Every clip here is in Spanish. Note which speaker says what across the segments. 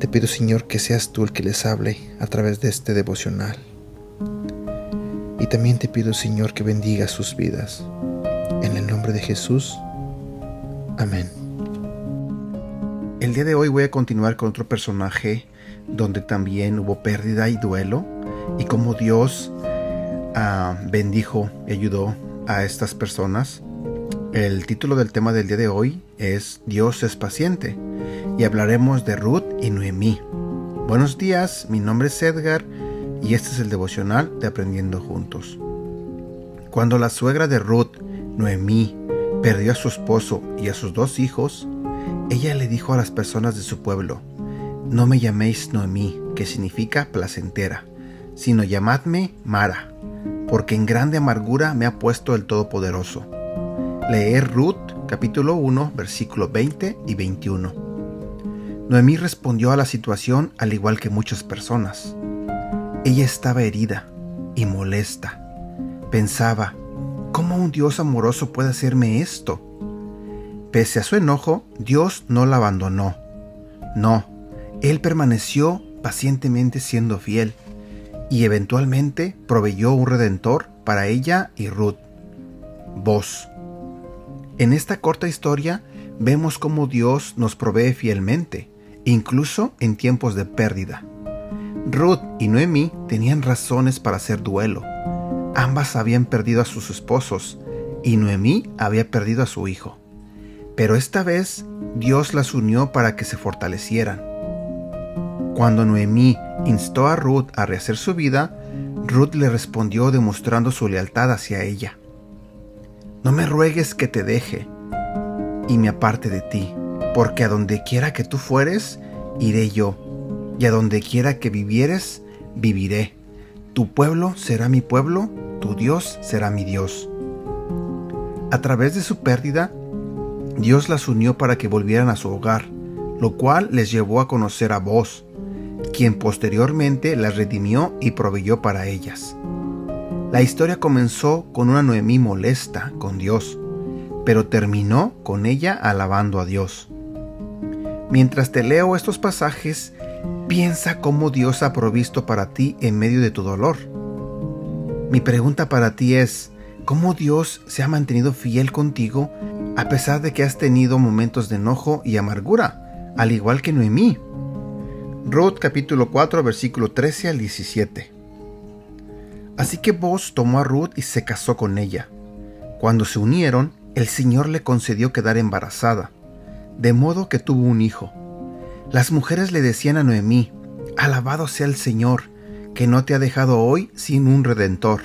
Speaker 1: Te pido, Señor, que seas tú el que les hable a través de este devocional. Y también te pido, Señor, que bendiga sus vidas. En el nombre de Jesús. Amén. El día de hoy voy a continuar con otro personaje donde también hubo pérdida y duelo y cómo Dios ah, bendijo y ayudó a estas personas. El título del tema del día de hoy es Dios es paciente y hablaremos de Ruth y Noemí. Buenos días, mi nombre es Edgar y este es el devocional de Aprendiendo Juntos. Cuando la suegra de Ruth, Noemí, perdió a su esposo y a sus dos hijos, ella le dijo a las personas de su pueblo, no me llaméis Noemí, que significa placentera, sino llamadme Mara, porque en grande amargura me ha puesto el Todopoderoso. Leer Ruth capítulo 1 versículo 20 y 21. Noemí respondió a la situación al igual que muchas personas. Ella estaba herida y molesta. Pensaba, ¿cómo un Dios amoroso puede hacerme esto? Pese a su enojo, Dios no la abandonó. No, Él permaneció pacientemente siendo fiel y eventualmente proveyó un redentor para ella y Ruth. Vos. En esta corta historia vemos cómo Dios nos provee fielmente, incluso en tiempos de pérdida. Ruth y Noemí tenían razones para hacer duelo. Ambas habían perdido a sus esposos y Noemí había perdido a su hijo. Pero esta vez Dios las unió para que se fortalecieran. Cuando Noemí instó a Ruth a rehacer su vida, Ruth le respondió demostrando su lealtad hacia ella. No me ruegues que te deje y me aparte de ti, porque a donde quiera que tú fueres, iré yo, y a donde quiera que vivieres, viviré. Tu pueblo será mi pueblo, tu Dios será mi Dios. A través de su pérdida, Dios las unió para que volvieran a su hogar, lo cual les llevó a conocer a vos, quien posteriormente las redimió y proveyó para ellas. La historia comenzó con una Noemí molesta con Dios, pero terminó con ella alabando a Dios. Mientras te leo estos pasajes, piensa cómo Dios ha provisto para ti en medio de tu dolor. Mi pregunta para ti es, ¿cómo Dios se ha mantenido fiel contigo a pesar de que has tenido momentos de enojo y amargura, al igual que Noemí? Ruth capítulo 4 versículo 13 al 17. Así que Boz tomó a Ruth y se casó con ella. Cuando se unieron, el Señor le concedió quedar embarazada, de modo que tuvo un hijo. Las mujeres le decían a Noemí, Alabado sea el Señor, que no te ha dejado hoy sin un redentor,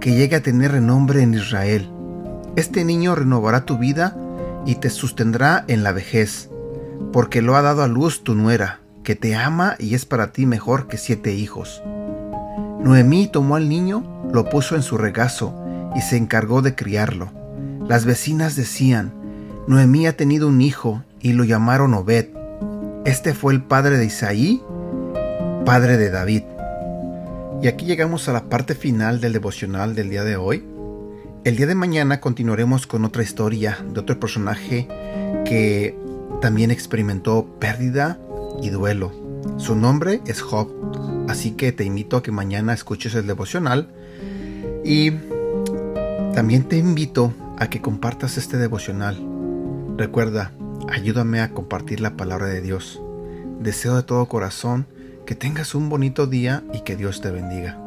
Speaker 1: que llegue a tener renombre en Israel. Este niño renovará tu vida y te sostendrá en la vejez, porque lo ha dado a luz tu nuera, que te ama y es para ti mejor que siete hijos. Noemí tomó al niño, lo puso en su regazo y se encargó de criarlo. Las vecinas decían, Noemí ha tenido un hijo y lo llamaron Obed. Este fue el padre de Isaí, padre de David. Y aquí llegamos a la parte final del devocional del día de hoy. El día de mañana continuaremos con otra historia de otro personaje que también experimentó pérdida, y duelo. Su nombre es Job, así que te invito a que mañana escuches el devocional y también te invito a que compartas este devocional. Recuerda, ayúdame a compartir la palabra de Dios. Deseo de todo corazón que tengas un bonito día y que Dios te bendiga.